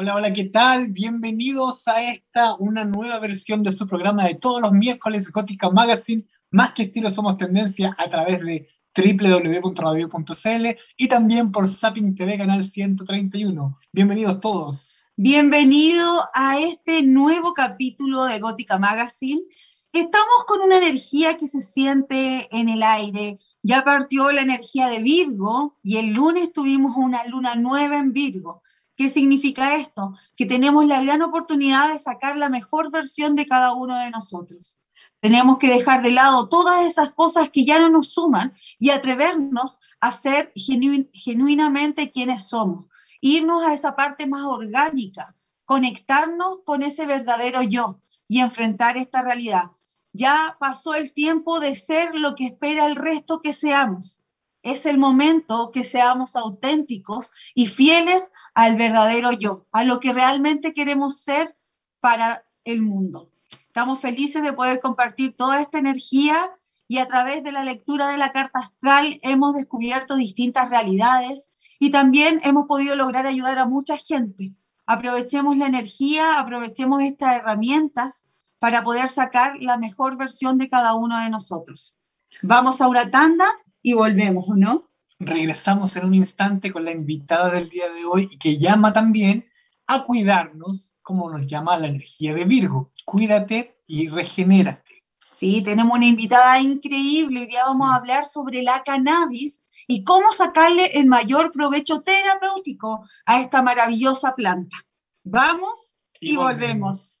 Hola, hola, ¿qué tal? Bienvenidos a esta, una nueva versión de su programa de todos los miércoles Gótica Magazine, más que estilo somos tendencia a través de www.radio.cl y también por Zapping TV Canal 131. Bienvenidos todos. Bienvenido a este nuevo capítulo de Gótica Magazine. Estamos con una energía que se siente en el aire. Ya partió la energía de Virgo y el lunes tuvimos una luna nueva en Virgo. ¿Qué significa esto? Que tenemos la gran oportunidad de sacar la mejor versión de cada uno de nosotros. Tenemos que dejar de lado todas esas cosas que ya no nos suman y atrevernos a ser genuinamente quienes somos. Irnos a esa parte más orgánica, conectarnos con ese verdadero yo y enfrentar esta realidad. Ya pasó el tiempo de ser lo que espera el resto que seamos es el momento que seamos auténticos y fieles al verdadero yo, a lo que realmente queremos ser para el mundo. Estamos felices de poder compartir toda esta energía y a través de la lectura de la carta astral hemos descubierto distintas realidades y también hemos podido lograr ayudar a mucha gente. Aprovechemos la energía, aprovechemos estas herramientas para poder sacar la mejor versión de cada uno de nosotros. Vamos a una tanda y volvemos, ¿no? Regresamos en un instante con la invitada del día de hoy y que llama también a cuidarnos, como nos llama la energía de Virgo. Cuídate y regenérate. Sí, tenemos una invitada increíble. Hoy día vamos a hablar sobre la cannabis y cómo sacarle el mayor provecho terapéutico a esta maravillosa planta. Vamos y, volvemos.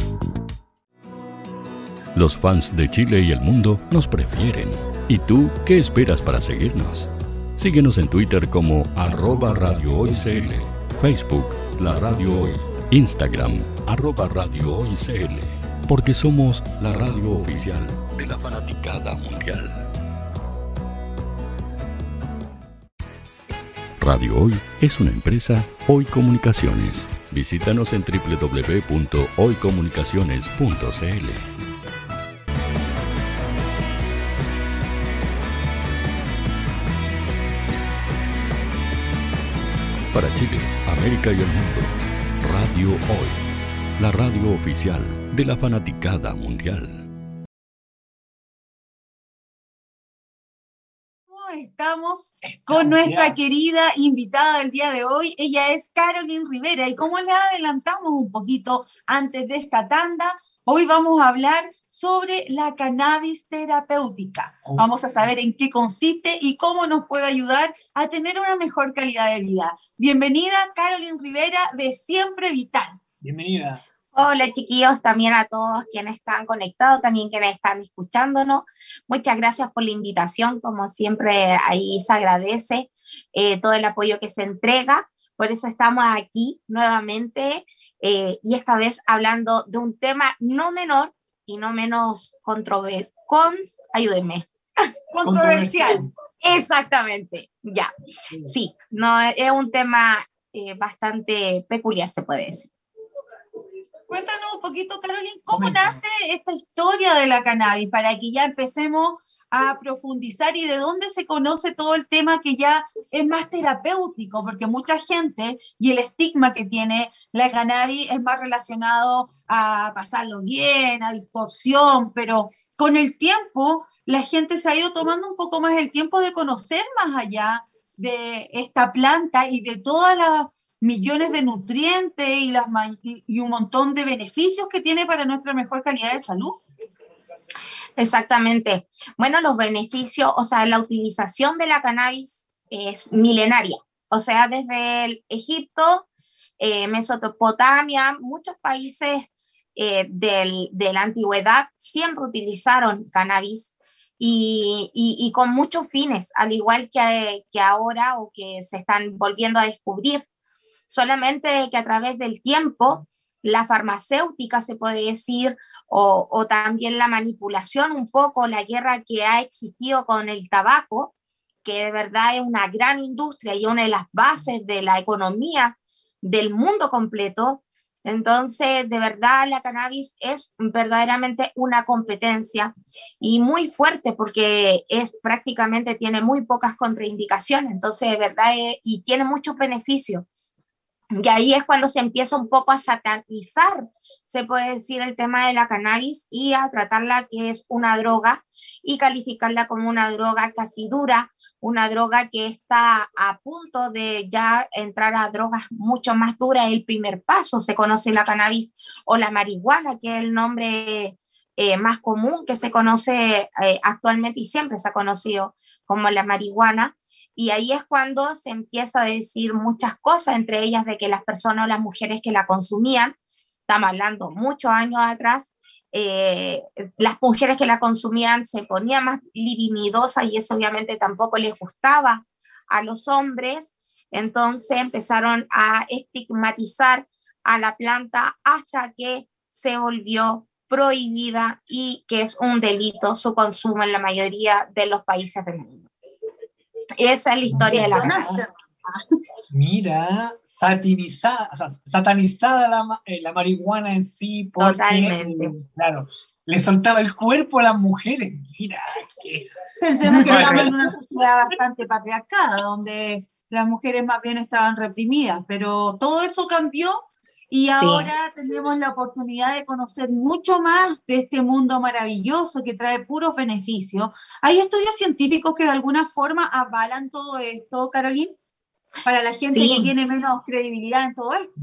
Los fans de Chile y el mundo nos prefieren. ¿Y tú qué esperas para seguirnos? Síguenos en Twitter como arroba Radio Hoy CL, Facebook La Radio Hoy, Instagram arroba Radio Hoy CL porque somos la radio oficial de la fanaticada mundial. Radio Hoy es una empresa Hoy Comunicaciones. Visítanos en www.hoycomunicaciones.cl. Para Chile, América y el mundo, Radio Hoy, la radio oficial de la fanaticada mundial. Estamos con nuestra querida invitada del día de hoy. Ella es Carolyn Rivera. Y como le adelantamos un poquito antes de esta tanda, hoy vamos a hablar sobre la cannabis terapéutica. Vamos a saber en qué consiste y cómo nos puede ayudar a tener una mejor calidad de vida. Bienvenida, Carolyn Rivera, de Siempre Vital. Bienvenida. Hola chiquillos, también a todos quienes están conectados, también quienes están escuchándonos. Muchas gracias por la invitación, como siempre ahí se agradece eh, todo el apoyo que se entrega. Por eso estamos aquí nuevamente eh, y esta vez hablando de un tema no menor y no menos controversial. Con, ayúdenme. Controversial. Exactamente, ya. Sí, no, es un tema eh, bastante peculiar, se puede decir. Cuéntanos un poquito, Carolyn, cómo nace esta historia de la cannabis para que ya empecemos a profundizar y de dónde se conoce todo el tema que ya es más terapéutico, porque mucha gente y el estigma que tiene la cannabis es más relacionado a pasarlo bien, a distorsión, pero con el tiempo la gente se ha ido tomando un poco más el tiempo de conocer más allá de esta planta y de todas las millones de nutrientes y, las, y un montón de beneficios que tiene para nuestra mejor calidad de salud. Exactamente. Bueno, los beneficios, o sea, la utilización de la cannabis es milenaria. O sea, desde el Egipto, eh, Mesopotamia, muchos países eh, del, de la antigüedad siempre utilizaron cannabis y, con muchos fines, al igual que, que ahora o que se están volviendo a descubrir. Solamente que a través del tiempo, la farmacéutica, se puede decir, o, también la manipulación, un poco la guerra que ha existido con el tabaco, que de verdad es una gran industria y una de las bases de la economía del mundo completo. Entonces, de verdad, la cannabis es verdaderamente una competencia y muy fuerte porque es prácticamente tiene muy pocas contraindicaciones, entonces, de verdad, eh, y tiene muchos beneficios. Y ahí es cuando se empieza un poco a satanizar, se puede decir, el tema de la cannabis y a tratarla que es una droga y calificarla como una droga casi dura, una droga que está a punto de ya entrar a drogas mucho más duras, el primer paso, se conoce la cannabis o la marihuana, que es el nombre eh, más común que se conoce eh, actualmente y siempre se ha conocido como la marihuana. Y ahí es cuando se empieza a decir muchas cosas, entre ellas de que las personas o las mujeres que la consumían, estamos hablando muchos años atrás, eh, las mujeres que la consumían se ponían más livinidosas y eso obviamente tampoco les gustaba a los hombres. Entonces empezaron a estigmatizar a la planta hasta que se volvió prohibida y que es un delito su consumo en la mayoría de los países del mundo. Esa es la historia de la Mira, satinizada, satanizada la, eh, la, marihuana en sí, porque, eh, claro, le soltaba el cuerpo a las mujeres. Mira, Pensemos que estamos en una sociedad bastante patriarcada, donde las mujeres más bien estaban reprimidas, pero todo eso cambió y ahora tenemos la oportunidad de conocer mucho más de este mundo maravilloso que trae puros beneficios. ¿Hay estudios científicos que de alguna forma avalan todo esto, Carolina? para la gente que tiene menos credibilidad en todo esto.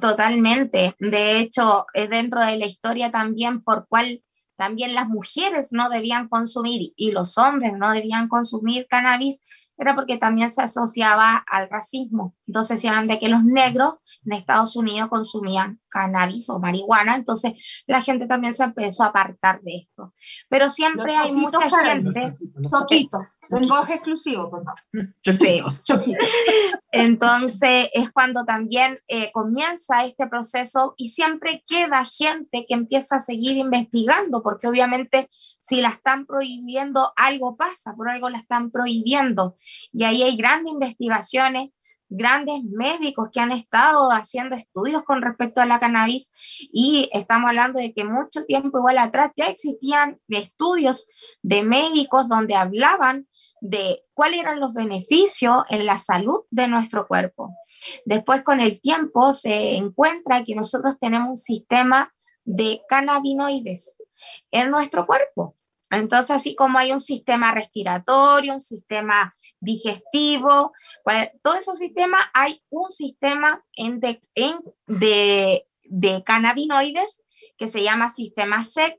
Totalmente. De hecho, es dentro de la historia también por cual también las mujeres no debían consumir y los hombres no debían consumir cannabis, era porque también se asociaba al racismo. Entonces decían de que los negros en Estados Unidos consumían cannabis o marihuana, entonces la gente también se empezó a apartar de esto. Pero siempre hay mucha gente... Choquitos, lenguaje exclusivo, por Entonces es cuando también eh, comienza este proceso y siempre queda gente que empieza a seguir investigando, porque obviamente si la están prohibiendo, algo pasa, por algo la están prohibiendo. Y ahí hay grandes investigaciones, grandes médicos que han estado haciendo estudios con respecto a la cannabis y estamos hablando de que mucho tiempo igual atrás ya existían estudios de médicos donde hablaban de cuáles eran los beneficios en la salud de nuestro cuerpo. Después con el tiempo se encuentra que nosotros tenemos un sistema de cannabinoides en nuestro cuerpo. Entonces, así como hay un sistema respiratorio, un sistema digestivo, todos esos sistemas, hay un sistema en de, de, de cannabinoides que se llama sistema SEC,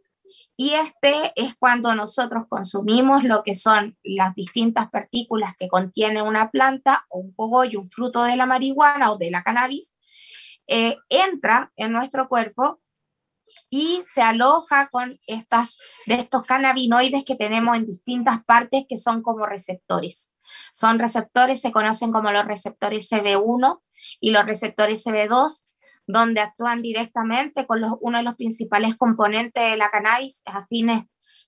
y este es cuando nosotros consumimos lo que son las distintas partículas que contiene una planta o un cogollo, un fruto de la marihuana o de la cannabis, eh, entra en nuestro cuerpo y se aloja con estas, de estos cannabinoides que tenemos en distintas partes que son como receptores. Son receptores, se conocen como los receptores CB1 y los receptores CB2, donde actúan directamente con los, uno de los principales componentes de la cannabis a fines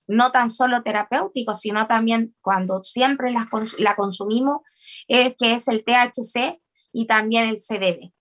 no tan solo terapéuticos, sino también cuando siempre la, la consumimos, que es el THC y también el CBD.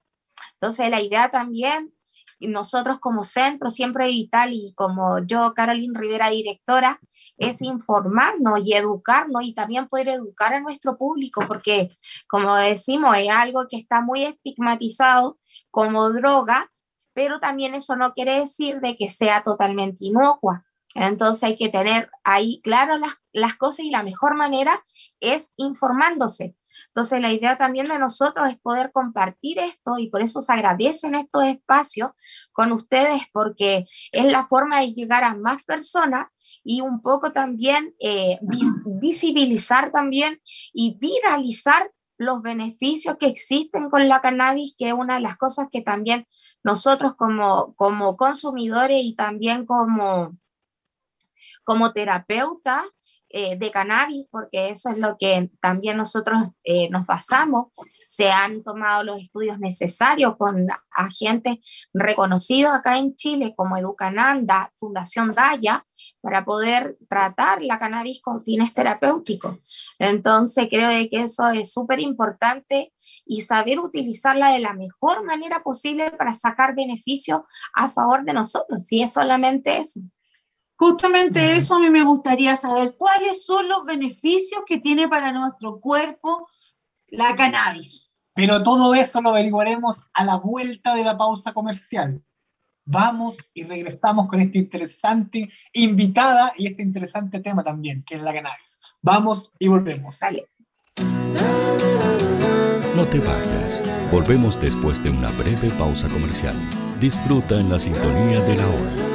Entonces, la idea también nosotros como centro siempre vital y como yo, Carolina Rivera, directora, es informarnos y educarnos y también poder educar a nuestro público, porque como decimos, es algo que está muy estigmatizado como droga, pero también eso no quiere decir de que sea totalmente inocua. Entonces hay que tener ahí claro las, las cosas y la mejor manera es informándose. Entonces, la idea también de nosotros es poder compartir esto y por eso se agradecen estos espacios con ustedes porque es la forma de llegar a más personas y un poco también eh, visibilizar también y viralizar los beneficios que existen con la cannabis, que es una de las cosas que también nosotros como, como consumidores y también como como terapeuta eh, de cannabis, porque eso es lo que también nosotros eh, nos basamos. Se han tomado los estudios necesarios con agentes reconocidos acá en Chile, como Educananda, Fundación Daya, para poder tratar la cannabis con fines terapéuticos. Entonces, creo que eso es súper importante y saber utilizarla de la mejor manera posible para sacar beneficios a favor de nosotros, si es solamente eso. Justamente eso a mí me gustaría saber, ¿cuáles son los beneficios que tiene para nuestro cuerpo la cannabis? Pero todo eso lo averiguaremos a la vuelta de la pausa comercial. Vamos y regresamos con esta interesante invitada y este interesante tema también, que es la cannabis. Vamos y volvemos. Dale. No te vayas. Volvemos después de una breve pausa comercial. Disfruta en la sintonía de la hora.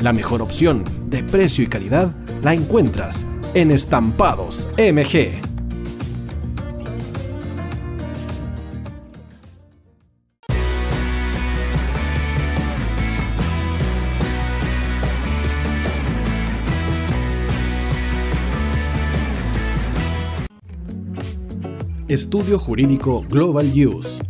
La mejor opción de precio y calidad la encuentras en Estampados MG. Estudio Jurídico Global Use.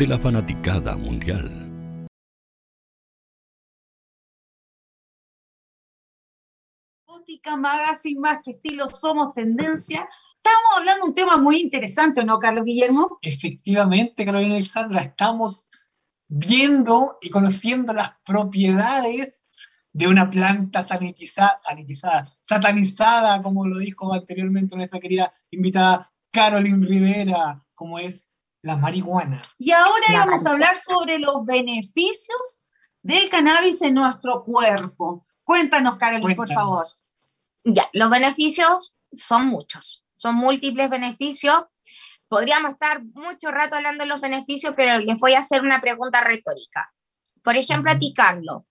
de la fanaticada mundial. Gótica Magazine más que estilo somos tendencia. Estamos hablando de un tema muy interesante, ¿no, Carlos Guillermo? Efectivamente, Carolina Alexandra, estamos viendo y conociendo las propiedades de una planta sanitizada, sanitizada, satanizada, como lo dijo anteriormente nuestra querida invitada Carolyn Rivera, como es la marihuana. Y ahora vamos a hablar sobre los beneficios del cannabis en nuestro cuerpo. Cuéntanos, Carolyn, por favor. Ya, los beneficios son muchos, son múltiples beneficios. Podríamos estar mucho rato hablando de los beneficios, pero les voy a hacer una pregunta retórica. Por ejemplo, a ti, Carlos,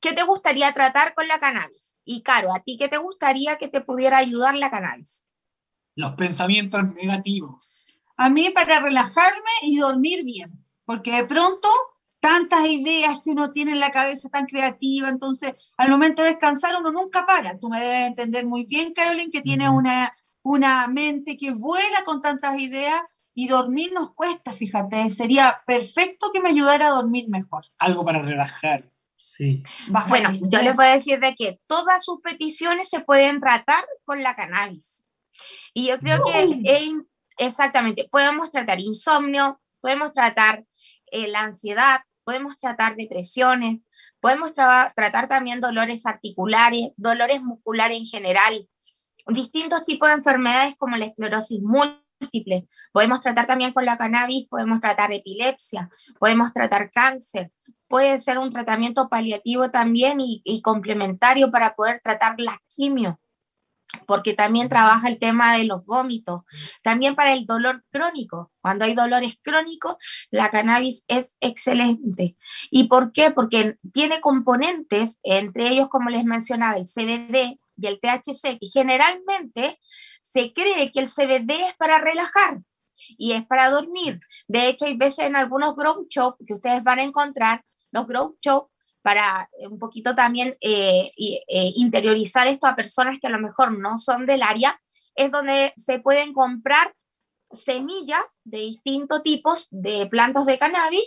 ¿qué te gustaría tratar con la cannabis? Y Caro, ¿a ti qué te gustaría que te pudiera ayudar la cannabis? Los pensamientos negativos. A mí para relajarme y dormir bien, porque de pronto tantas ideas que uno tiene en la cabeza tan creativa, entonces al momento de descansar uno nunca para. Tú me debes entender muy bien, Carolyn, que tiene una, una mente que vuela con tantas ideas y dormir nos cuesta, fíjate. Sería perfecto que me ayudara a dormir mejor. Algo para relajar. Sí. Bajar bueno, yo les puedo decir de que todas sus peticiones se pueden tratar con la cannabis. Y yo creo no. que es, exactamente, podemos tratar insomnio, podemos tratar eh, la ansiedad, podemos tratar depresiones, podemos tra tratar también dolores articulares, dolores musculares en general, distintos tipos de enfermedades como la esclerosis múltiple. Podemos tratar también con la cannabis, podemos tratar epilepsia, podemos tratar cáncer, puede ser un tratamiento paliativo también y, y complementario para poder tratar la quimio porque también trabaja el tema de los vómitos, también para el dolor crónico. Cuando hay dolores crónicos, la cannabis es excelente. ¿Y por qué? Porque tiene componentes, entre ellos, como les mencionaba, el CBD y el THC, que generalmente se cree que el CBD es para relajar y es para dormir. De hecho, hay veces en algunos grow shop que ustedes van a encontrar, los grow shop para un poquito también eh, eh, interiorizar esto a personas que a lo mejor no son del área, es donde se pueden comprar semillas de distintos tipos de plantas de cannabis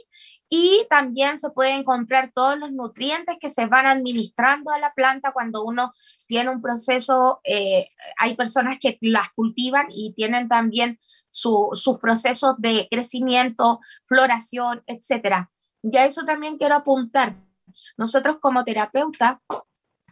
y también se pueden comprar todos los nutrientes que se van administrando a la planta cuando uno tiene un proceso, eh, hay personas que las cultivan y tienen también sus procesos de crecimiento, floración, etc. Y a eso también quiero apuntar. Nosotros como terapeuta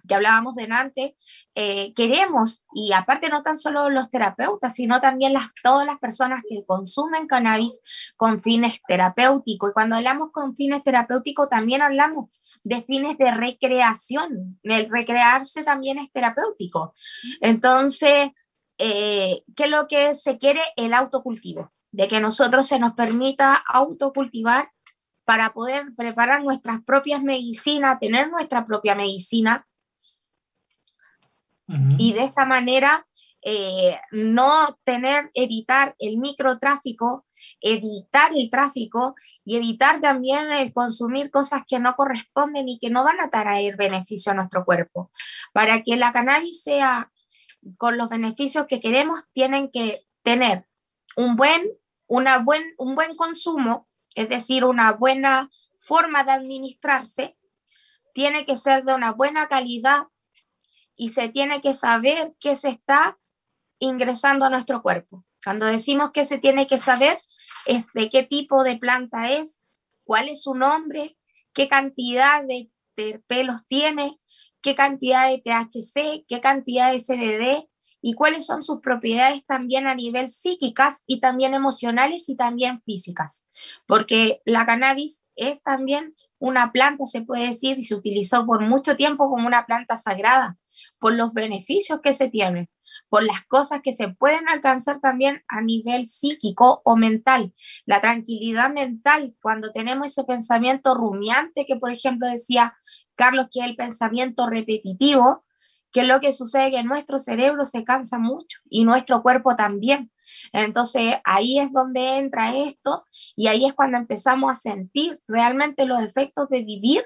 que hablábamos de antes, eh, queremos, y aparte no tan solo los terapeutas, sino también las, todas las personas que consumen cannabis con fines terapéuticos. Y cuando hablamos con fines terapéuticos, también hablamos de fines de recreación. El recrearse también es terapéutico. Entonces, eh, ¿qué es lo que se quiere? El autocultivo, de que nosotros se nos permita autocultivar para poder preparar nuestras propias medicinas, tener nuestra propia medicina y de esta manera eh, no tener, evitar el microtráfico, evitar el tráfico y evitar también el consumir cosas que no corresponden y que no van a traer beneficio a nuestro cuerpo. Para que la cannabis sea con los beneficios que queremos, tienen que tener un buen, una buen, un buen consumo, es decir, una buena forma de administrarse, tiene que ser de una buena calidad y se tiene que saber qué se está ingresando a nuestro cuerpo. Cuando decimos que se tiene que saber es de qué tipo de planta es, cuál es su nombre, qué cantidad de terpelos tiene, qué cantidad de THC, qué cantidad de CBD y cuáles son sus propiedades también a nivel psíquicas y también emocionales y también físicas. Porque la cannabis es también una planta, se puede decir, y se utilizó por mucho tiempo como una planta sagrada por los beneficios que se tienen, por las cosas que se pueden alcanzar también a nivel psíquico o mental. La tranquilidad mental, cuando tenemos ese pensamiento rumiante que, por ejemplo, decía Carlos, que es el pensamiento repetitivo, que es lo que sucede que nuestro cerebro se cansa mucho y nuestro cuerpo también. Entonces ahí es donde entra esto y ahí es cuando empezamos a sentir realmente los efectos de vivir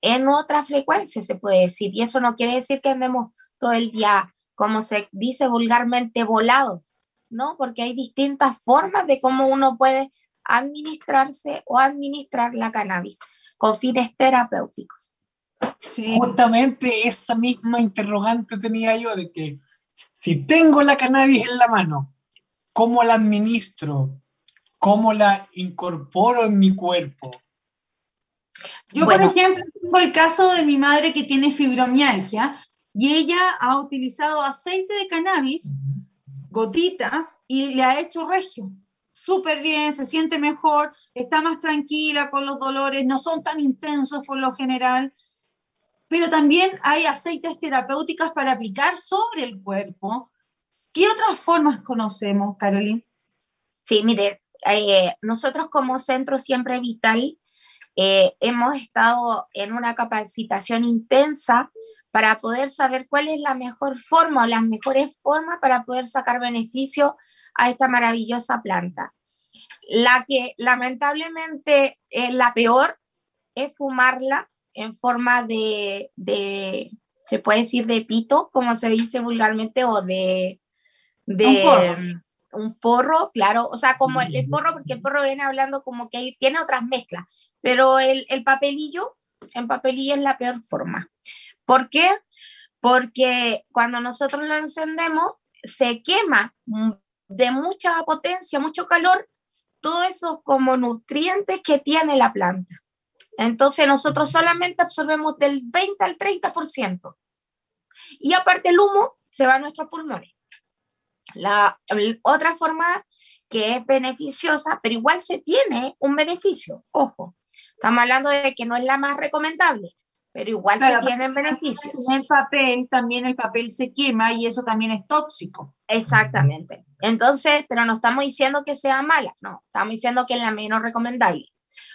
en otra frecuencia, se puede decir. Y eso no quiere decir que andemos todo el día, como se dice vulgarmente, volados, ¿no? Porque hay distintas formas de cómo uno puede administrarse o administrar la cannabis con fines terapéuticos. Sí. Justamente esa misma interrogante tenía yo de que si tengo la cannabis en la mano, ¿cómo la administro? ¿Cómo la incorporo en mi cuerpo? Yo, por ejemplo, tengo el caso de mi madre que tiene fibromialgia y ella ha utilizado aceite de cannabis, gotitas, y le ha hecho regio. Súper bien, se siente mejor, está más tranquila con los dolores, no son tan intensos por lo general. Pero también hay aceites terapéuticas para aplicar sobre el cuerpo. ¿Qué otras formas conocemos, Caroline? Sí, mire, eh, nosotros como Centro Siempre Vital eh, hemos estado en una capacitación intensa para poder saber cuál es la mejor forma o las mejores formas para poder sacar beneficio a esta maravillosa planta. La que lamentablemente es la peor es fumarla en forma de, de, se puede decir de pito, como se dice vulgarmente, o de, de, un porro, claro, o sea, como el, porro, porque el porro viene hablando como que tiene otras mezclas, pero el, el papelillo, en papelillo es la peor forma. ¿Por qué? Porque cuando nosotros lo encendemos, se quema de mucha potencia, mucho calor, todos esos como nutrientes que tiene la planta. Entonces nosotros solamente absorbemos del 20 al 30%. Y aparte el humo se va a nuestros pulmones. La, otra forma que es beneficiosa, pero igual se tiene un beneficio, ojo, estamos hablando de que no es la más recomendable, pero igual se tienen beneficios. El papel, también el papel se quema y eso también es tóxico. Exactamente. Entonces, pero no estamos diciendo que sea mala, no, estamos diciendo que es la menos recomendable,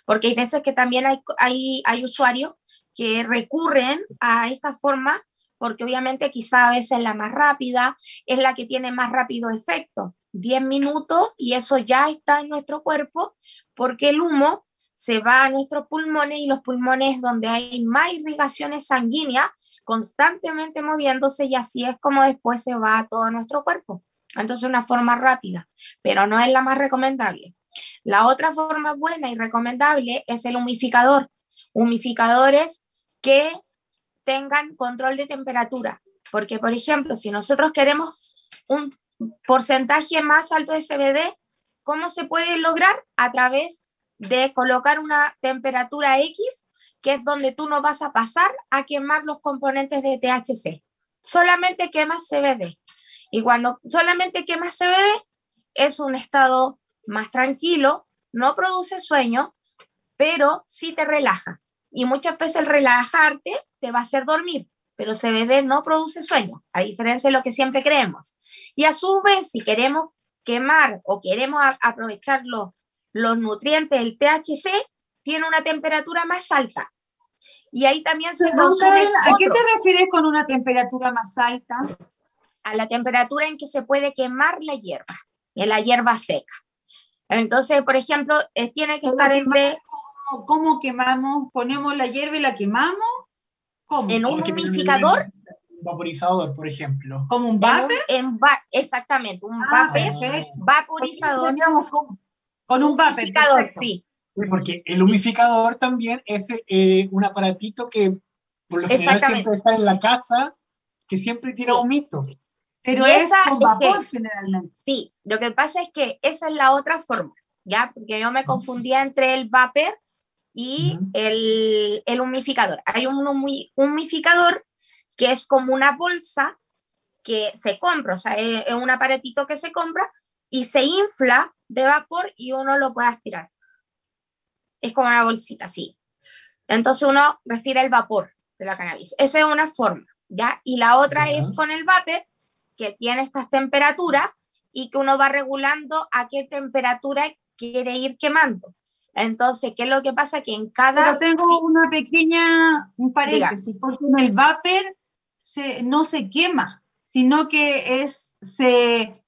porque hay veces que también hay, hay, hay usuarios que recurren a esta forma porque obviamente quizá a veces la más rápida es la que tiene más rápido efecto. 10 minutos y eso ya está en nuestro cuerpo porque el humo se va a nuestros pulmones y los pulmones donde hay más irrigaciones sanguíneas constantemente moviéndose y así es como después se va a todo nuestro cuerpo. Entonces, una forma rápida, pero no es la más recomendable. La otra forma buena y recomendable es el humificador. Humificadores que tengan control de temperatura. Porque, por ejemplo, si nosotros queremos un porcentaje más alto de CBD, ¿cómo se puede lograr? A través de colocar una temperatura X, que es donde tú no vas a pasar a quemar los componentes de THC. Solamente quemas CBD. Y cuando solamente quemas CBD, es un estado más tranquilo, no produce sueño, pero sí te relaja. Y muchas veces el relajarte te va a hacer dormir, pero CBD no produce sueño, a diferencia de lo que siempre creemos. Y a su vez, si queremos quemar o queremos aprovechar los, los nutrientes del THC, tiene una temperatura más alta. Y ahí también se consume ¿A qué te refieres con una temperatura más alta? A la temperatura en que se puede quemar la hierba, en la hierba seca. Entonces, por ejemplo, eh, tiene que estar entre... ¿Cómo, quemamos? ¿Ponemos la hierba y la quemamos? ¿Cómo? En un humidificador. Vaporizador, por ejemplo. ¿Como un vapor? En, exactamente, un ah, vapor vaporizador. Con, con un vapor. Sí. Porque el humificador también es eh, un aparatito que por lo general siempre está en la casa, que siempre tira humito. Pero es con vapor generalmente. Sí, lo que pasa es que esa es la otra forma, ¿ya? Porque yo me confundía entre el vapor y el, el, humificador. Hay un humificador que es como una bolsa que se compra, o sea, es, un aparatito que se compra y se infla de vapor y uno lo puede aspirar. Es como una bolsita, así. Entonces uno respira el vapor de la cannabis. Esa es una forma, ¿ya? Y la otra es con el vapor, que tiene estas temperaturas y que uno va regulando a qué temperatura quiere ir quemando. Entonces, ¿qué es lo que pasa? Que en cada... Pero tengo una pequeña, un paréntesis, porque en el vapor se, no se quema, sino que es, se...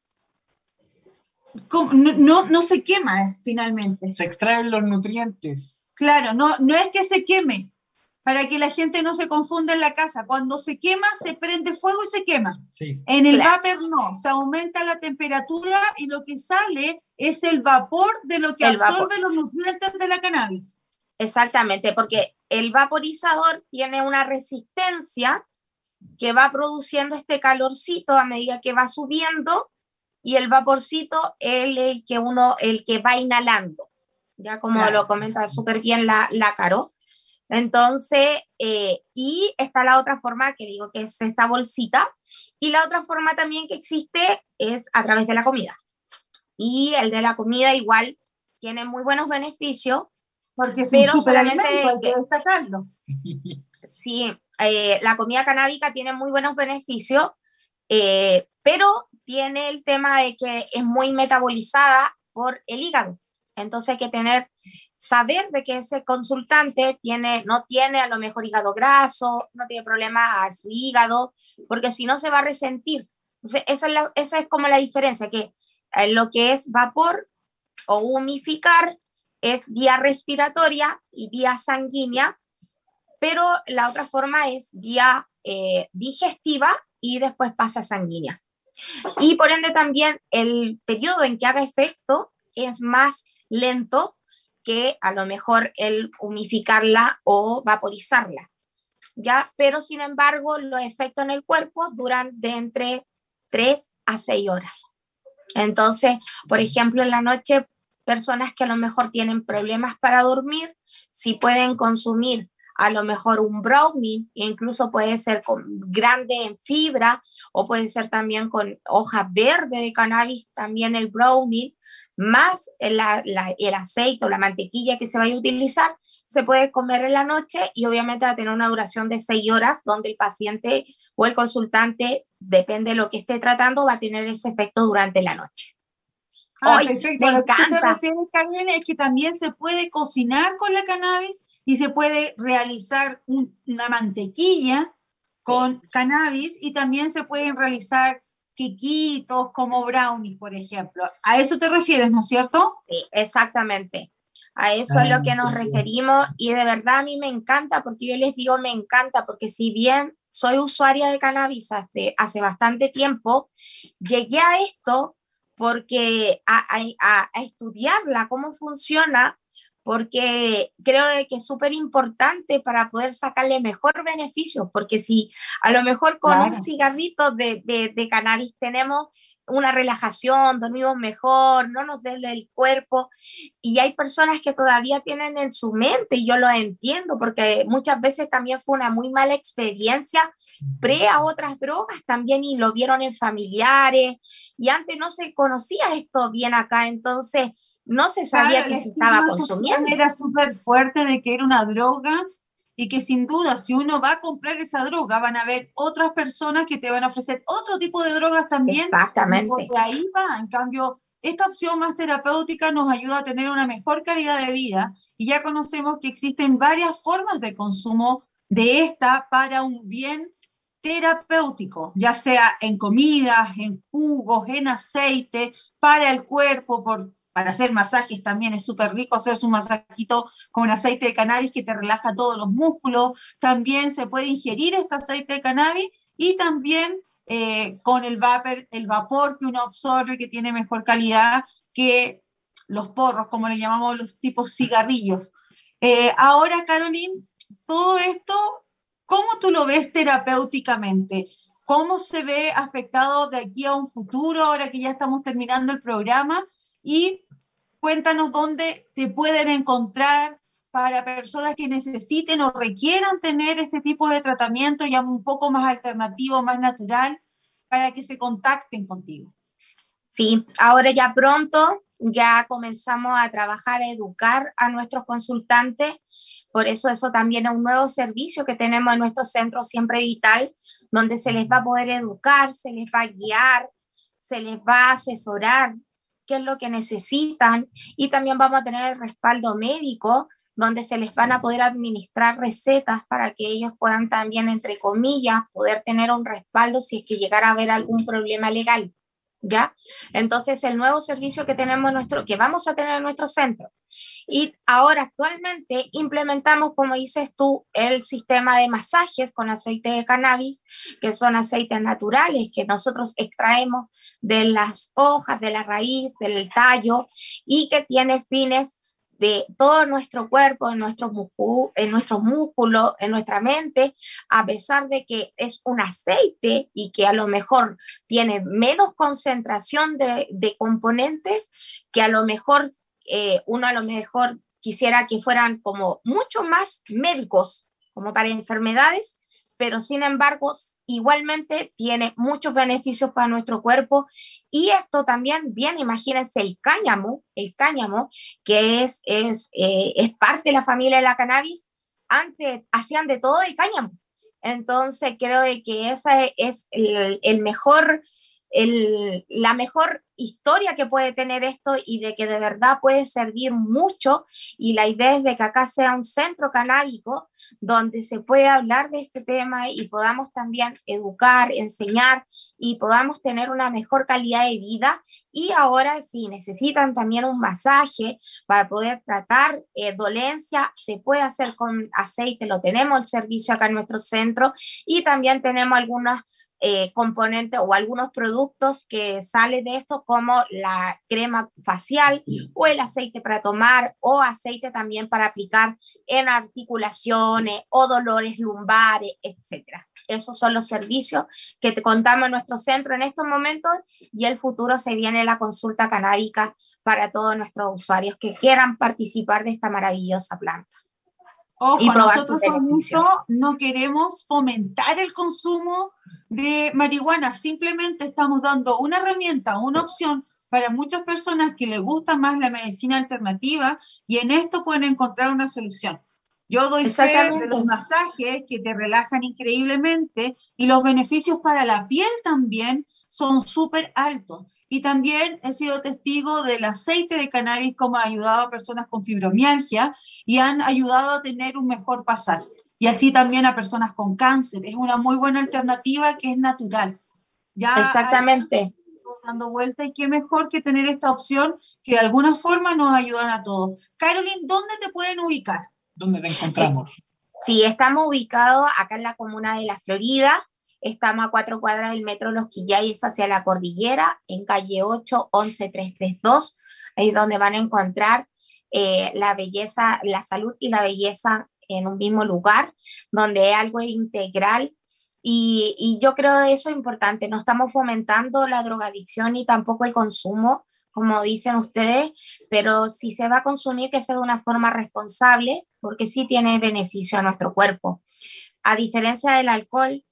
No, no se quema finalmente. Se extraen los nutrientes. Claro, no, no es que se queme, para que la gente no se confunda en la casa. Cuando se quema, se prende fuego y se quema. En el vapor no, se aumenta la temperatura y lo que sale es el vapor de lo que absorbe los nutrientes de la cannabis. Exactamente, porque el vaporizador tiene una resistencia que va produciendo este calorcito a medida que va subiendo y el vaporcito es el que uno, el que va inhalando, ya como lo comenta súper bien la, la Caro. Entonces, eh, y está la otra forma que digo que es esta bolsita, y la otra forma también que existe es a través de la comida. Y el de la comida igual tiene muy buenos beneficios. Porque es un superalimento, hay que destacarlo. Sí, eh, la comida canábica tiene muy buenos beneficios, eh, pero tiene el tema de que es muy metabolizada por el hígado. Entonces hay que tener saber de que ese consultante tiene, no tiene a lo mejor hígado graso, no tiene problemas a su hígado, porque si no se va a resentir. Entonces, esa es, esa es como la diferencia, que eh, lo que es vapor o humificar es vía respiratoria y vía sanguínea, pero la otra forma es vía eh, digestiva y después pasa sanguínea. Y por ende también el periodo en que haga efecto es más lento que a lo mejor el humificarla o vaporizarla. ¿ya? Pero sin embargo, los efectos en el cuerpo duran de entre 3 a 6 horas. Entonces, por ejemplo, en la noche, personas que a lo mejor tienen problemas para dormir, si pueden consumir a lo mejor un brownie, incluso puede ser con, grande en fibra o puede ser también con hoja verde de cannabis, también el brownie, más el, aceite o la mantequilla que se vaya a utilizar, se puede comer en la noche y obviamente va a tener una duración de seis horas donde el paciente o el consultante, depende de lo que esté tratando, va a tener ese efecto durante la noche. Ah, perfecto. Me encanta. Que es que también se puede cocinar con la cannabis y se puede realizar una mantequilla con cannabis y también se pueden realizar quiquitos, como brownies, por ejemplo. A eso te refieres, ¿no es cierto? Sí, exactamente. A eso es lo que nos referimos y de verdad a mí me encanta porque yo les digo me encanta porque si bien soy usuaria de cannabis hace, hace bastante tiempo, llegué a esto porque a, a, a estudiarla, cómo funciona, porque creo que es súper importante para poder sacarle mejor beneficio, porque si a lo mejor con un cigarrito de, de, de, cannabis tenemos una relajación, dormimos mejor, no nos duele el cuerpo, y hay personas que todavía tienen en su mente, y yo lo entiendo, porque muchas veces también fue una muy mala experiencia pre a otras drogas también, y lo vieron en familiares, y antes no se conocía esto bien acá, entonces no se sabía que se estaba consumiendo. Era súper fuerte de que era una droga y que sin duda si uno va a comprar esa droga van a haber otras personas que te van a ofrecer otro tipo de drogas también. Exactamente. Y ahí va, en cambio, esta opción más terapéutica nos ayuda a tener una mejor calidad de vida y ya conocemos que existen varias formas de consumo de esta para un bien terapéutico, ya sea en comidas, en jugos, en aceite, para el cuerpo, por para hacer masajes también es súper rico hacerse un masajito con aceite de cannabis que te relaja todos los músculos. También se puede ingerir este aceite de cannabis y también eh, con el vapor, el vapor que uno absorbe que tiene mejor calidad que los porros, como le llamamos los tipos cigarrillos. Eh, ahora, Caroline, todo esto, ¿cómo tú lo ves terapéuticamente? ¿Cómo se ve afectado de aquí a un futuro, ahora que ya estamos terminando el programa? Y Cuéntanos dónde te pueden encontrar para personas que necesiten o requieran tener este tipo de tratamiento ya un poco más alternativo, más natural, para que se contacten contigo. Sí, ahora ya pronto ya comenzamos a trabajar, a educar a nuestros consultantes. Por eso eso también es un nuevo servicio que tenemos en nuestro centro Siempre Vital, donde se les va a poder educar, se les va a guiar, se les va a asesorar qué es lo que necesitan y también vamos a tener el respaldo médico donde se les van a poder administrar recetas para que ellos puedan también, entre comillas, poder tener un respaldo si es que llegara a haber algún problema legal. ¿Ya? Entonces, el nuevo servicio que tenemos nuestro, que vamos a tener en nuestro centro. Y ahora actualmente implementamos, como dices tú, el sistema de masajes con aceite de cannabis, que son aceites naturales que nosotros extraemos de las hojas, de la raíz, del tallo y que tiene fines de todo nuestro cuerpo, en nuestros, en en nuestra mente, a pesar de que es un aceite y que a lo mejor tiene menos concentración de componentes, que a lo mejor eh, uno a lo mejor quisiera que fueran como mucho más médicos, como para enfermedades, pero sin embargo igualmente tiene muchos beneficios para nuestro cuerpo y esto también bien imagínense el cáñamo, el cáñamo que es, es, eh, es parte de la familia de la cannabis, antes hacían de todo de cáñamo. Entonces creo de que ese es el, el mejor el, la mejor historia que puede tener esto y de que de verdad puede servir mucho y la idea es de que acá sea un centro canábico donde se puede hablar de este tema y podamos también educar, enseñar y podamos tener una mejor calidad de vida. Y ahora si necesitan también un masaje para poder tratar eh, dolencia se puede hacer con aceite, lo tenemos el servicio acá en nuestro centro y también tenemos algunas eh, componentes o algunos productos que salen de esto, como la crema facial o el aceite para tomar o aceite también para aplicar en articulaciones o dolores lumbares, etcétera. Esos son los servicios que te contamos en nuestro centro en estos momentos y el futuro se viene la consulta canábica para todos nuestros usuarios que quieran participar de esta maravillosa planta. Ojo, nosotros con no queremos fomentar el consumo de marihuana, simplemente estamos dando una herramienta, una opción para muchas personas que les gusta más la medicina alternativa y en esto pueden encontrar una solución. Yo doy fe de los masajes que te relajan increíblemente y los beneficios para la piel también son súper altos. Y también he sido testigo del aceite de cannabis como ha ayudado a personas con fibromialgia y han ayudado a tener un mejor pasar. Y así también a personas con cáncer. Es una muy buena alternativa que es natural. Ya Exactamente. Dando vuelta y qué mejor que tener esta opción que de alguna forma nos ayudan a todos. Caroline, ¿dónde te pueden ubicar? ¿Dónde te encontramos? Sí, estamos ubicados acá en la comuna de La Florida. Estamos a cuatro cuadras del metro Los Quillayes hacia la cordillera, en calle 8, 11332. Ahí es donde van a encontrar eh, la belleza, la salud y la belleza en un mismo lugar, donde es algo integral. Y, yo creo que eso es importante. No estamos fomentando la drogadicción ni tampoco el consumo, como dicen ustedes, pero si se va a consumir, que sea de una forma responsable, porque sí tiene beneficio a nuestro cuerpo. A diferencia del alcohol,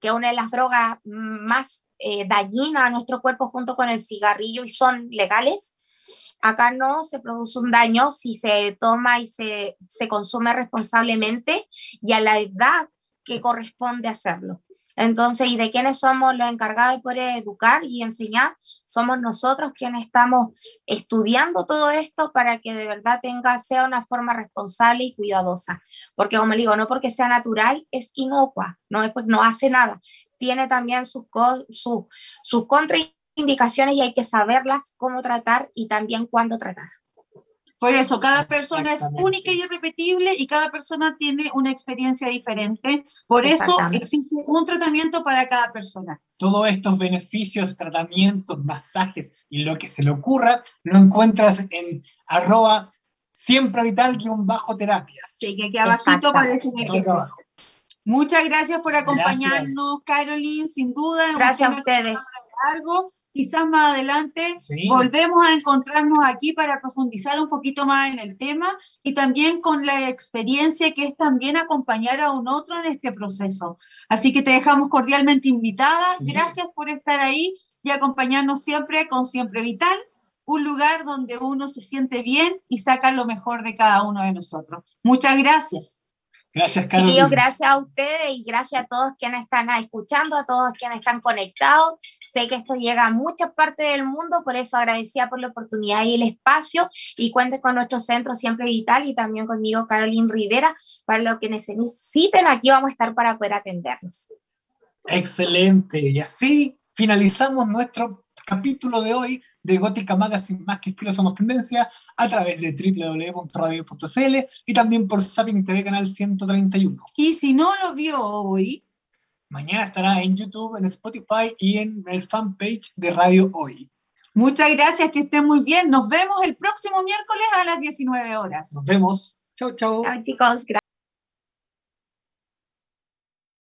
que es una de las drogas más eh, dañinas a nuestro cuerpo junto con el cigarrillo y son legales, acá no se produce un daño si se toma y se, se consume responsablemente y a la edad que corresponde hacerlo. Entonces, ¿y de quiénes somos los encargados de educar y enseñar? Somos nosotros quienes estamos estudiando todo esto para que de verdad tenga, sea una forma responsable y cuidadosa. Porque como digo, no porque sea natural, es inocua, no, es, pues, no hace nada. Tiene también sus, sus, sus contraindicaciones y hay que saberlas cómo tratar y también cuándo tratar. Por eso, cada persona es única y irrepetible y cada persona tiene una experiencia diferente. Por eso existe un tratamiento para cada persona. Todos estos beneficios, tratamientos, masajes y lo que se le ocurra, lo encuentras en arroba siempre vital-terapias. terapia. Sí, que aquí abajito parece que Muchas gracias por acompañarnos, Caroline, sin duda. Gracias a ustedes. Quizás más adelante volvemos a encontrarnos aquí para profundizar un poquito más en el tema y también con la experiencia que es también acompañar a un otro en este proceso. Así que te dejamos cordialmente invitada. Gracias por estar ahí y acompañarnos siempre con Siempre Vital, un lugar donde uno se siente bien y saca lo mejor de cada uno de nosotros. Muchas gracias. Gracias, Carlos. Y gracias a ustedes y gracias a todos quienes están escuchando, a todos quienes están conectados. Sé que esto llega a muchas partes del mundo, por eso agradecida por la oportunidad y el espacio. Y cuenten con nuestro centro siempre vital y también conmigo, Carolina Rivera, para lo que necesiten. Aquí vamos a estar para poder atenderlos. Excelente. Y así finalizamos nuestro capítulo de hoy de Gótica Magazine Más que Estilo Somos Tendencia a través de www.radio.cl y también por Sapin TV Canal 131. Y si no lo vio hoy, mañana estará en YouTube, en Spotify y en el fanpage de Radio Hoy. Muchas gracias, que estén muy bien. Nos vemos el próximo miércoles a las 19 horas. Nos vemos. Chau, chau. Chao, chicos. Gracias.